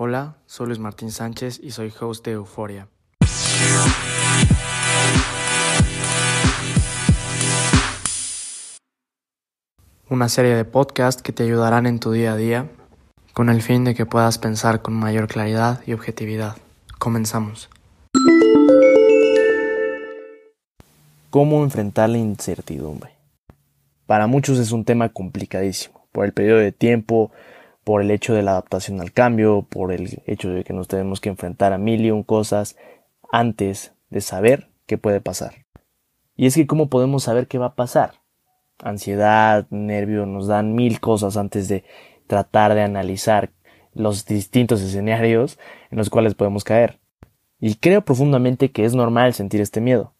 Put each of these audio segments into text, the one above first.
Hola, soy Luis Martín Sánchez y soy host de Euforia. Una serie de podcasts que te ayudarán en tu día a día con el fin de que puedas pensar con mayor claridad y objetividad. Comenzamos. ¿Cómo enfrentar la incertidumbre? Para muchos es un tema complicadísimo, por el periodo de tiempo, por el hecho de la adaptación al cambio, por el hecho de que nos tenemos que enfrentar a mil y un cosas antes de saber qué puede pasar. Y es que cómo podemos saber qué va a pasar. Ansiedad, nervio, nos dan mil cosas antes de tratar de analizar los distintos escenarios en los cuales podemos caer. Y creo profundamente que es normal sentir este miedo.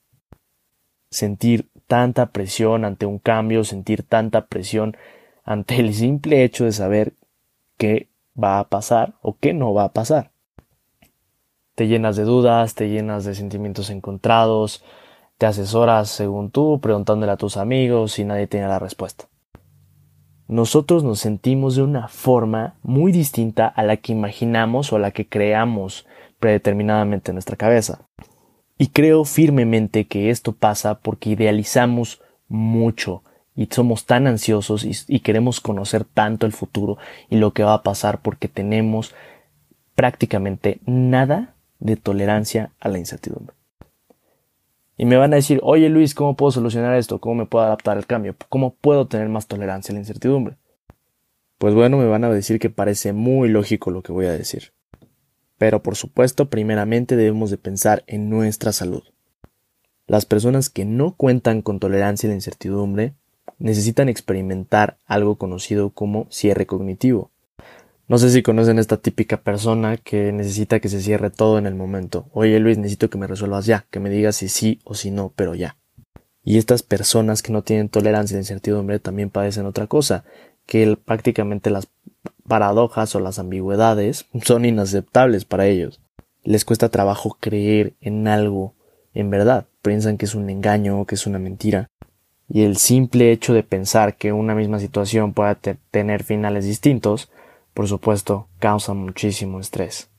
Sentir tanta presión ante un cambio, sentir tanta presión ante el simple hecho de saber qué va a pasar o qué no va a pasar. Te llenas de dudas, te llenas de sentimientos encontrados, te asesoras según tú, preguntándole a tus amigos y nadie tiene la respuesta. Nosotros nos sentimos de una forma muy distinta a la que imaginamos o a la que creamos predeterminadamente en nuestra cabeza. Y creo firmemente que esto pasa porque idealizamos mucho y somos tan ansiosos y, queremos conocer tanto el futuro y lo que va a pasar porque tenemos prácticamente nada de tolerancia a la incertidumbre. Y me van a decir, oye Luis, ¿cómo puedo solucionar esto? ¿Cómo me puedo adaptar al cambio? ¿Cómo puedo tener más tolerancia a la incertidumbre? Pues bueno, me van a decir que parece muy lógico lo que voy a decir. Pero por supuesto, primeramente debemos de pensar en nuestra salud. Las personas que no cuentan con tolerancia a la incertidumbre necesitan experimentar algo conocido como cierre cognitivo. No sé si conocen esta típica persona que necesita que se cierre todo en el momento. Oye Luis, necesito que me resuelvas ya, que me digas si sí o si no, pero ya. Y estas personas que no tienen tolerancia la incertidumbre también padecen otra cosa, que prácticamente las paradojas o las ambigüedades son inaceptables para ellos. Les cuesta trabajo creer en algo en verdad. Piensan que es un engaño, que es una mentira y el simple hecho de pensar que una misma situación pueda tener finales distintos, por supuesto, causa muchísimo estrés.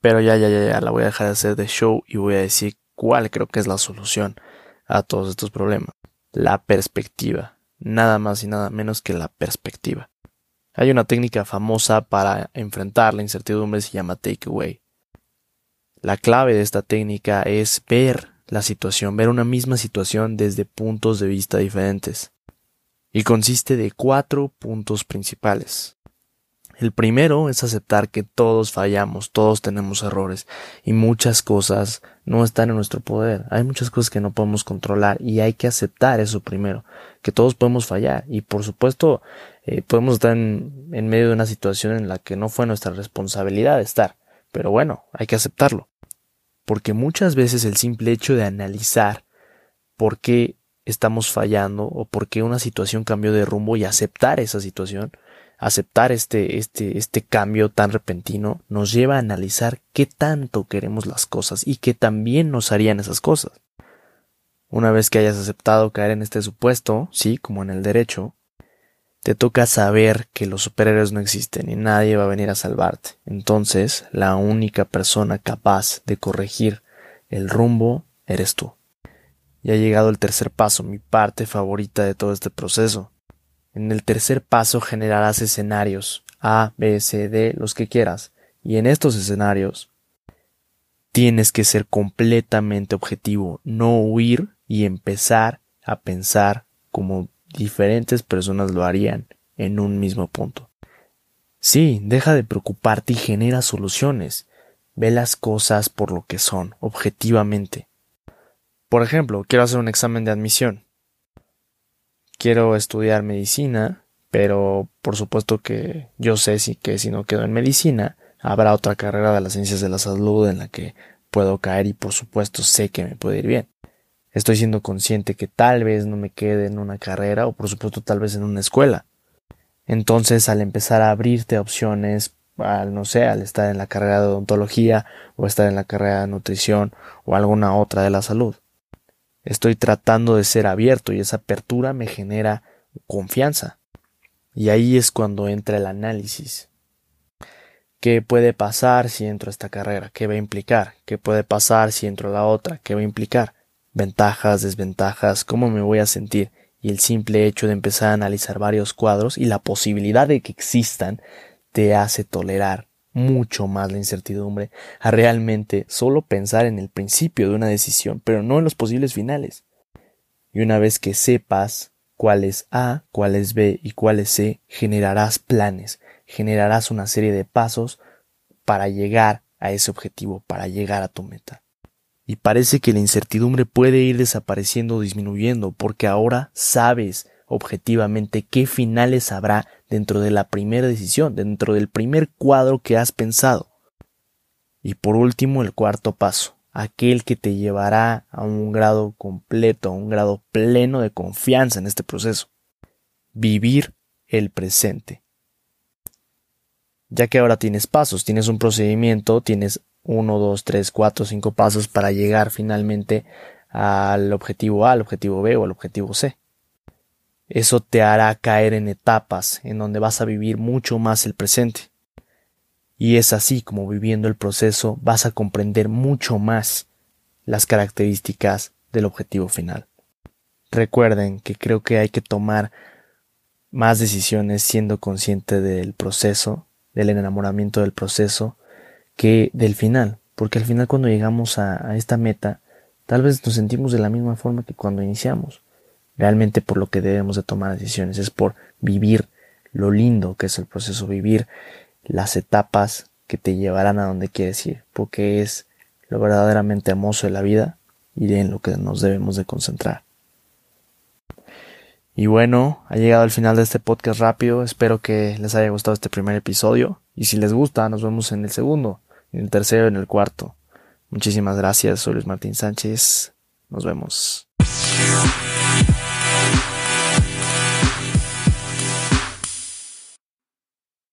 Pero ya, ya, ya, ya, la voy a dejar de hacer de show y voy a decir cuál creo que es la solución a todos estos problemas. La perspectiva. Nada más y nada menos que la perspectiva. Hay una técnica famosa para enfrentar la incertidumbre, se llama takeaway. La clave de esta técnica es ver la situación, ver una misma situación desde puntos de vista diferentes. Y consiste de cuatro puntos principales. El primero es aceptar que todos fallamos, todos tenemos errores y muchas cosas no están en nuestro poder. Hay muchas cosas que no podemos controlar y hay que aceptar eso primero, que todos podemos fallar y por supuesto eh, podemos estar en, en medio de una situación en la que no fue nuestra responsabilidad estar, pero bueno, hay que aceptarlo porque muchas veces el simple hecho de analizar por qué estamos fallando o por qué una situación cambió de rumbo y aceptar esa situación, aceptar este, este, este cambio tan repentino, nos lleva a analizar qué tanto queremos las cosas y qué también nos harían esas cosas. Una vez que hayas aceptado caer en este supuesto, sí, como en el derecho, te toca saber que los superhéroes no existen y nadie va a venir a salvarte. Entonces, la única persona capaz de corregir el rumbo eres tú. Y ha llegado el tercer paso, mi parte favorita de todo este proceso. En el tercer paso generarás escenarios A, B, C, D, los que quieras. Y en estos escenarios tienes que ser completamente objetivo, no huir y empezar a pensar como diferentes personas lo harían en un mismo punto. Sí, deja de preocuparte y genera soluciones. Ve las cosas por lo que son, objetivamente. Por ejemplo, quiero hacer un examen de admisión. Quiero estudiar medicina, pero por supuesto que yo sé si que si no quedo en medicina, habrá otra carrera de las ciencias de la salud en la que puedo caer y por supuesto sé que me puede ir bien estoy siendo consciente que tal vez no me quede en una carrera o por supuesto tal vez en una escuela. Entonces al empezar a abrirte opciones, al no sé, al estar en la carrera de odontología o estar en la carrera de nutrición o alguna otra de la salud. Estoy tratando de ser abierto y esa apertura me genera confianza. Y ahí es cuando entra el análisis. ¿Qué puede pasar si entro a esta carrera? ¿Qué va a implicar? ¿Qué puede pasar si entro a la otra? ¿Qué va a implicar? Ventajas, desventajas, cómo me voy a sentir. Y el simple hecho de empezar a analizar varios cuadros y la posibilidad de que existan te hace tolerar mucho más la incertidumbre a realmente solo pensar en el principio de una decisión, pero no en los posibles finales. Y una vez que sepas cuál es A, cuál es B y cuál es C, generarás planes, generarás una serie de pasos para llegar a ese objetivo, para llegar a tu meta. Y parece que la incertidumbre puede ir desapareciendo o disminuyendo porque ahora sabes objetivamente qué finales habrá dentro de la primera decisión, dentro del primer cuadro que has pensado. Y por último, el cuarto paso, aquel que te llevará a un grado completo, a un grado pleno de confianza en este proceso. Vivir el presente ya que ahora tienes pasos, tienes un procedimiento, tienes uno, dos, tres, cuatro, cinco pasos para llegar finalmente al objetivo A, al objetivo B o al objetivo C. Eso te hará caer en etapas en donde vas a vivir mucho más el presente. Y es así como viviendo el proceso vas a comprender mucho más las características del objetivo final. Recuerden que creo que hay que tomar más decisiones siendo consciente del proceso del enamoramiento del proceso que del final, porque al final cuando llegamos a, esta meta, tal vez nos sentimos de la misma forma que cuando iniciamos. Realmente por lo que debemos de tomar decisiones es por vivir lo lindo que es el proceso, vivir las etapas que te llevarán a donde quieres ir, porque es lo verdaderamente hermoso de la vida y en lo que nos debemos de concentrar. Y bueno, ha llegado el final de este podcast rápido. Espero que les haya gustado este primer episodio. Y si les gusta, nos vemos en el segundo, en el tercero, en el cuarto. Muchísimas gracias. Soy Luis Martín Sánchez. Nos vemos.